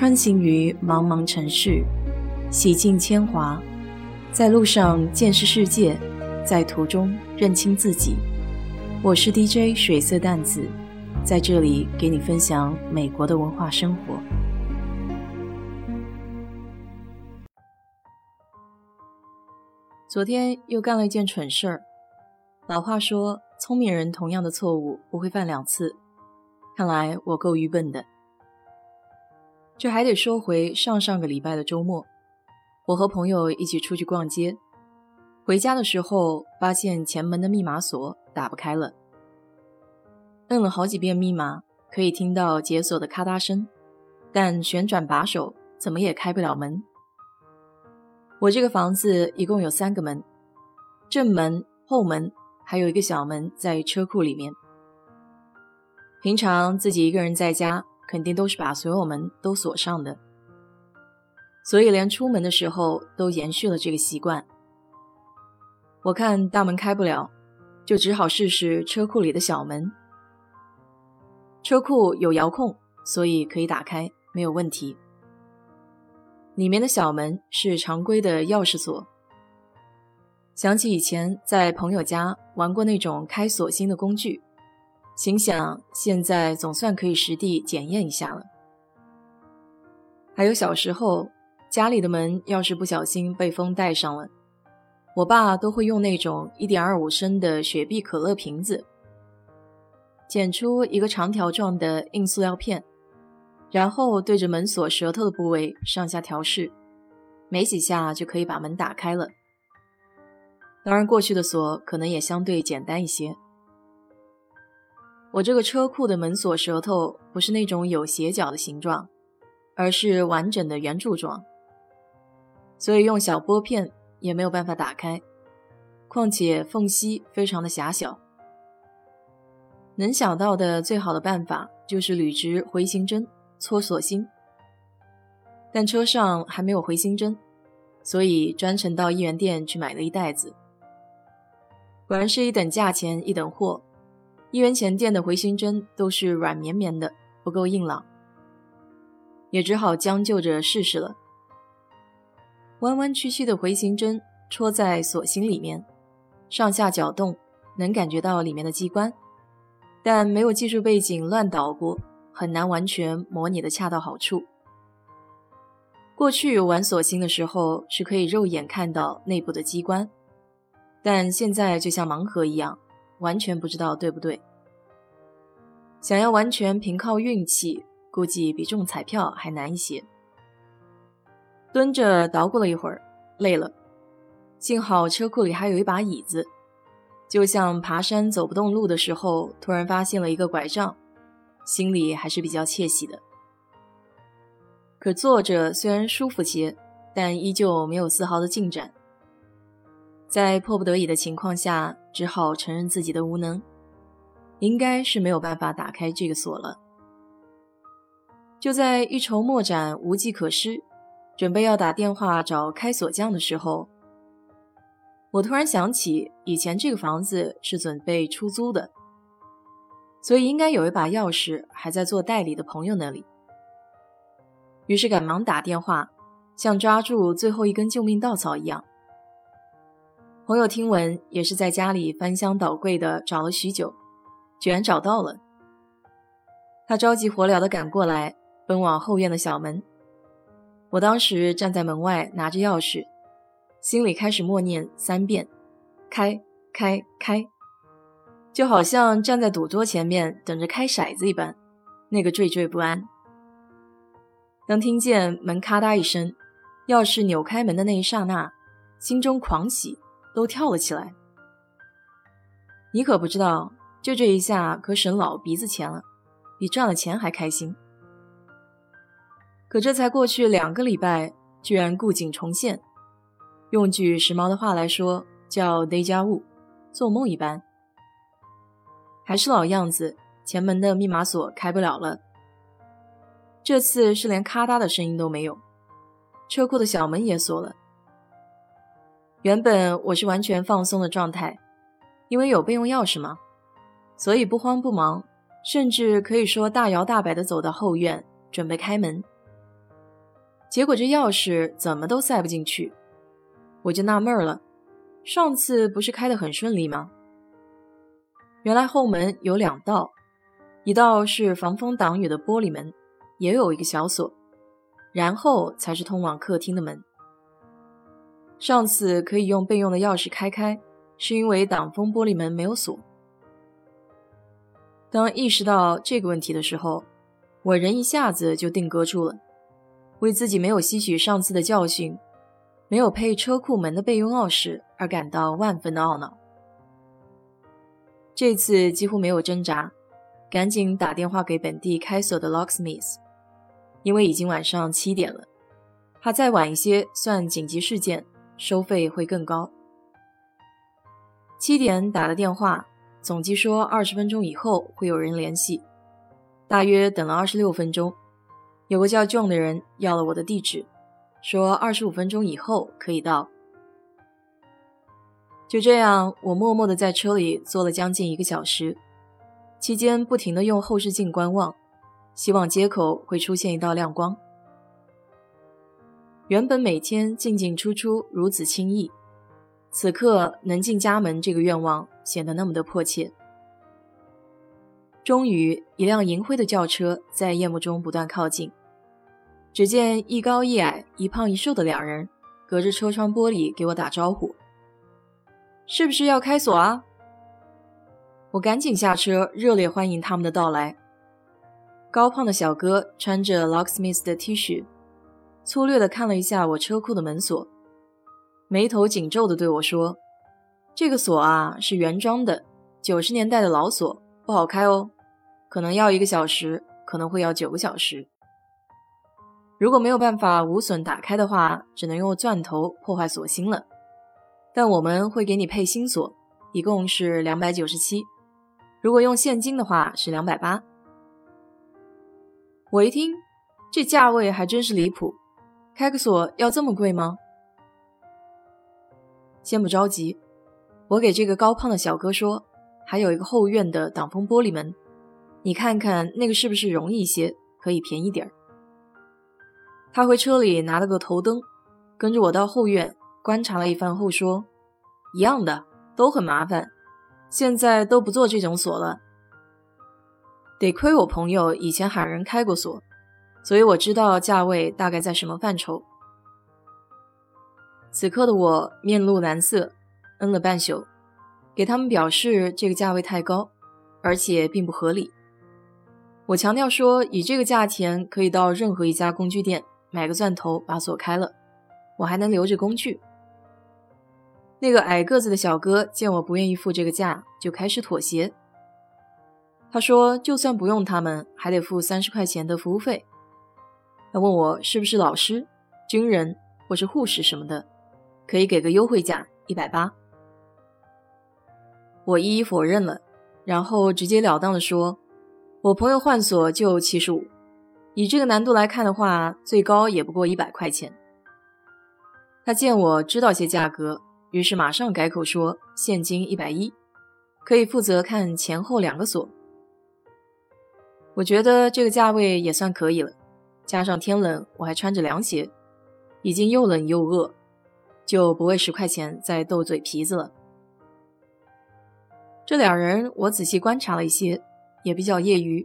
穿行于茫茫城市，洗尽铅华，在路上见识世界，在途中认清自己。我是 DJ 水色淡子，在这里给你分享美国的文化生活。昨天又干了一件蠢事儿。老话说，聪明人同样的错误不会犯两次。看来我够愚笨的。这还得说回上上个礼拜的周末，我和朋友一起出去逛街，回家的时候发现前门的密码锁打不开了，摁了好几遍密码，可以听到解锁的咔嗒声，但旋转把手怎么也开不了门。我这个房子一共有三个门，正门、后门，还有一个小门在车库里面。平常自己一个人在家。肯定都是把所有门都锁上的，所以连出门的时候都延续了这个习惯。我看大门开不了，就只好试试车库里的小门。车库有遥控，所以可以打开，没有问题。里面的小门是常规的钥匙锁。想起以前在朋友家玩过那种开锁芯的工具。心想，现在总算可以实地检验一下了。还有小时候，家里的门要是不小心被风带上了，我爸都会用那种一点二五升的雪碧可乐瓶子，剪出一个长条状的硬塑料片，然后对着门锁舌头的部位上下调试，没几下就可以把门打开了。当然，过去的锁可能也相对简单一些。我这个车库的门锁舌头不是那种有斜角的形状，而是完整的圆柱状，所以用小拨片也没有办法打开。况且缝隙非常的狭小，能想到的最好的办法就是捋直回形针搓锁芯，但车上还没有回形针，所以专程到一元店去买了一袋子。果然是一等价钱一等货。一元钱店的回形针都是软绵绵的，不够硬朗，也只好将就着试试了。弯弯曲曲的回形针戳在锁芯里面，上下搅动，能感觉到里面的机关，但没有技术背景乱捣鼓，很难完全模拟的恰到好处。过去玩锁芯的时候是可以肉眼看到内部的机关，但现在就像盲盒一样。完全不知道对不对？想要完全凭靠运气，估计比中彩票还难一些。蹲着捣鼓了一会儿，累了，幸好车库里还有一把椅子，就像爬山走不动路的时候，突然发现了一个拐杖，心里还是比较窃喜的。可坐着虽然舒服些，但依旧没有丝毫的进展。在迫不得已的情况下，只好承认自己的无能，应该是没有办法打开这个锁了。就在一筹莫展、无计可施，准备要打电话找开锁匠的时候，我突然想起以前这个房子是准备出租的，所以应该有一把钥匙还在做代理的朋友那里。于是赶忙打电话，像抓住最后一根救命稻草一样。朋友听闻也是在家里翻箱倒柜的找了许久，居然找到了。他着急火燎的赶过来，奔往后院的小门。我当时站在门外拿着钥匙，心里开始默念三遍：“开开开”，就好像站在赌桌前面等着开骰子一般，那个惴惴不安。当听见门咔嗒一声，钥匙扭开门的那一刹那，心中狂喜。都跳了起来。你可不知道，就这一下可省老鼻子钱了，比赚了钱还开心。可这才过去两个礼拜，居然故景重现。用句时髦的话来说，叫 “deja vu”，做梦一般。还是老样子，前门的密码锁开不了了。这次是连咔嗒的声音都没有，车库的小门也锁了。原本我是完全放松的状态，因为有备用钥匙嘛，所以不慌不忙，甚至可以说大摇大摆地走到后院准备开门。结果这钥匙怎么都塞不进去，我就纳闷了。上次不是开得很顺利吗？原来后门有两道，一道是防风挡雨的玻璃门，也有一个小锁，然后才是通往客厅的门。上次可以用备用的钥匙开开，是因为挡风玻璃门没有锁。当意识到这个问题的时候，我人一下子就定格住了。为自己没有吸取上次的教训，没有配车库门的备用钥匙而感到万分的懊恼。这次几乎没有挣扎，赶紧打电话给本地开锁的 locksmith，因为已经晚上七点了，怕再晚一些算紧急事件，收费会更高。七点打了电话，总机说二十分钟以后会有人联系，大约等了二十六分钟。有个叫 John 的人要了我的地址，说二十五分钟以后可以到。就这样，我默默地在车里坐了将近一个小时，期间不停地用后视镜观望，希望街口会出现一道亮光。原本每天进进出出如此轻易，此刻能进家门这个愿望显得那么的迫切。终于，一辆银灰的轿车在夜幕中不断靠近。只见一高一矮、一胖一瘦的两人，隔着车窗玻璃给我打招呼：“是不是要开锁啊？”我赶紧下车，热烈欢迎他们的到来。高胖的小哥穿着 locksmith 的 T 恤，粗略地看了一下我车库的门锁，眉头紧皱地对我说：“这个锁啊，是原装的，九十年代的老锁，不好开哦，可能要一个小时，可能会要九个小时。”如果没有办法无损打开的话，只能用钻头破坏锁芯了。但我们会给你配新锁，一共是两百九十七。如果用现金的话是两百八。我一听，这价位还真是离谱，开个锁要这么贵吗？先不着急，我给这个高胖的小哥说，还有一个后院的挡风玻璃门，你看看那个是不是容易一些，可以便宜点儿。他回车里拿了个头灯，跟着我到后院观察了一番后说：“一样的，都很麻烦，现在都不做这种锁了。得亏我朋友以前喊人开过锁，所以我知道价位大概在什么范畴。”此刻的我面露难色，嗯了半宿，给他们表示这个价位太高，而且并不合理。我强调说，以这个价钱可以到任何一家工具店。买个钻头把锁开了，我还能留着工具。那个矮个子的小哥见我不愿意付这个价，就开始妥协。他说，就算不用他们，还得付三十块钱的服务费。他问我是不是老师、军人或是护士什么的，可以给个优惠价一百八。我一一否认了，然后直截了当的说，我朋友换锁就七十五。以这个难度来看的话，最高也不过一百块钱。他见我知道些价格，于是马上改口说现金一百一，可以负责看前后两个锁。我觉得这个价位也算可以了，加上天冷我还穿着凉鞋，已经又冷又饿，就不为十块钱再斗嘴皮子了。这两人我仔细观察了一些，也比较业余。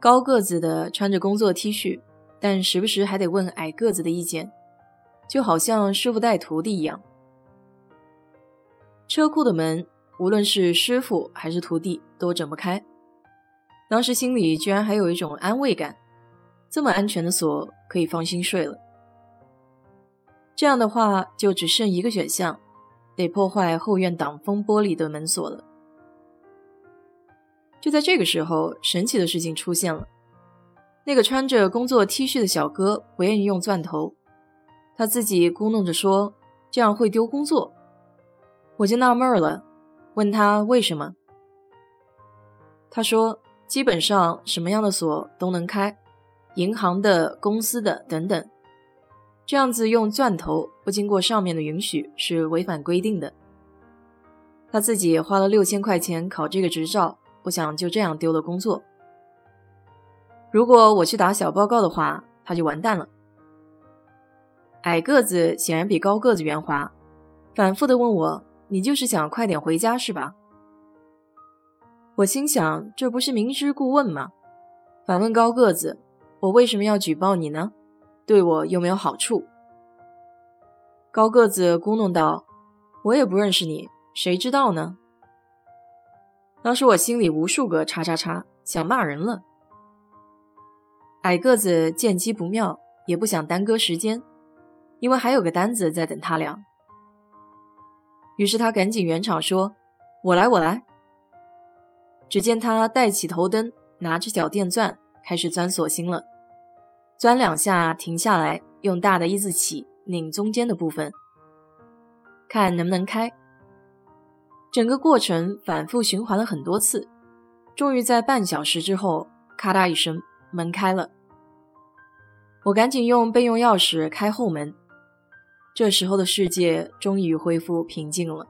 高个子的穿着工作 T 恤，但时不时还得问矮个子的意见，就好像师傅带徒弟一样。车库的门，无论是师傅还是徒弟都整不开。当时心里居然还有一种安慰感，这么安全的锁可以放心睡了。这样的话，就只剩一个选项，得破坏后院挡风玻璃的门锁了。就在这个时候，神奇的事情出现了。那个穿着工作 T 恤的小哥不愿意用钻头，他自己咕哝着说：“这样会丢工作。”我就纳闷了，问他为什么。他说：“基本上什么样的锁都能开，银行的、公司的等等。这样子用钻头不经过上面的允许是违反规定的。”他自己花了六千块钱考这个执照。不想就这样丢了工作。如果我去打小报告的话，他就完蛋了。矮个子显然比高个子圆滑，反复的问我：“你就是想快点回家是吧？”我心想：这不是明知故问吗？反问高个子：“我为什么要举报你呢？对我又没有好处？”高个子咕哝道：“我也不认识你，谁知道呢？”当时我心里无数个叉叉叉，想骂人了。矮个子见机不妙，也不想耽搁时间，因为还有个单子在等他俩。于是他赶紧圆场说：“我来，我来。”只见他带起头灯，拿着小电钻，开始钻锁芯了。钻两下，停下来，用大的一字起拧中间的部分，看能不能开。整个过程反复循环了很多次，终于在半小时之后，咔嗒一声，门开了。我赶紧用备用钥匙开后门。这时候的世界终于恢复平静了。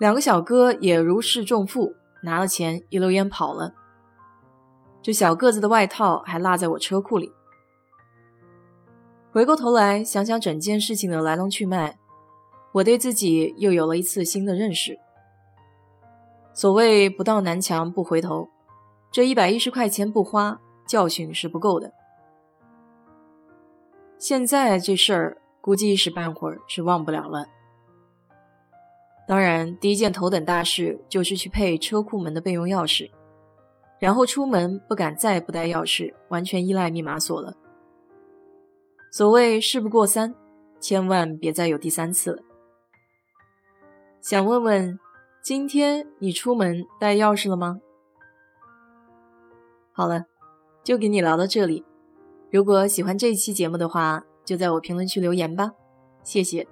两个小哥也如释重负，拿了钱一溜烟跑了。这小个子的外套还落在我车库里。回过头来想想整件事情的来龙去脉，我对自己又有了一次新的认识。所谓不到南墙不回头，这一百一十块钱不花，教训是不够的。现在这事儿估计一时半会儿是忘不了了。当然，第一件头等大事就是去配车库门的备用钥匙，然后出门不敢再不带钥匙，完全依赖密码锁了。所谓事不过三，千万别再有第三次了。想问问，今天你出门带钥匙了吗？好了，就给你聊到这里。如果喜欢这一期节目的话，就在我评论区留言吧，谢谢。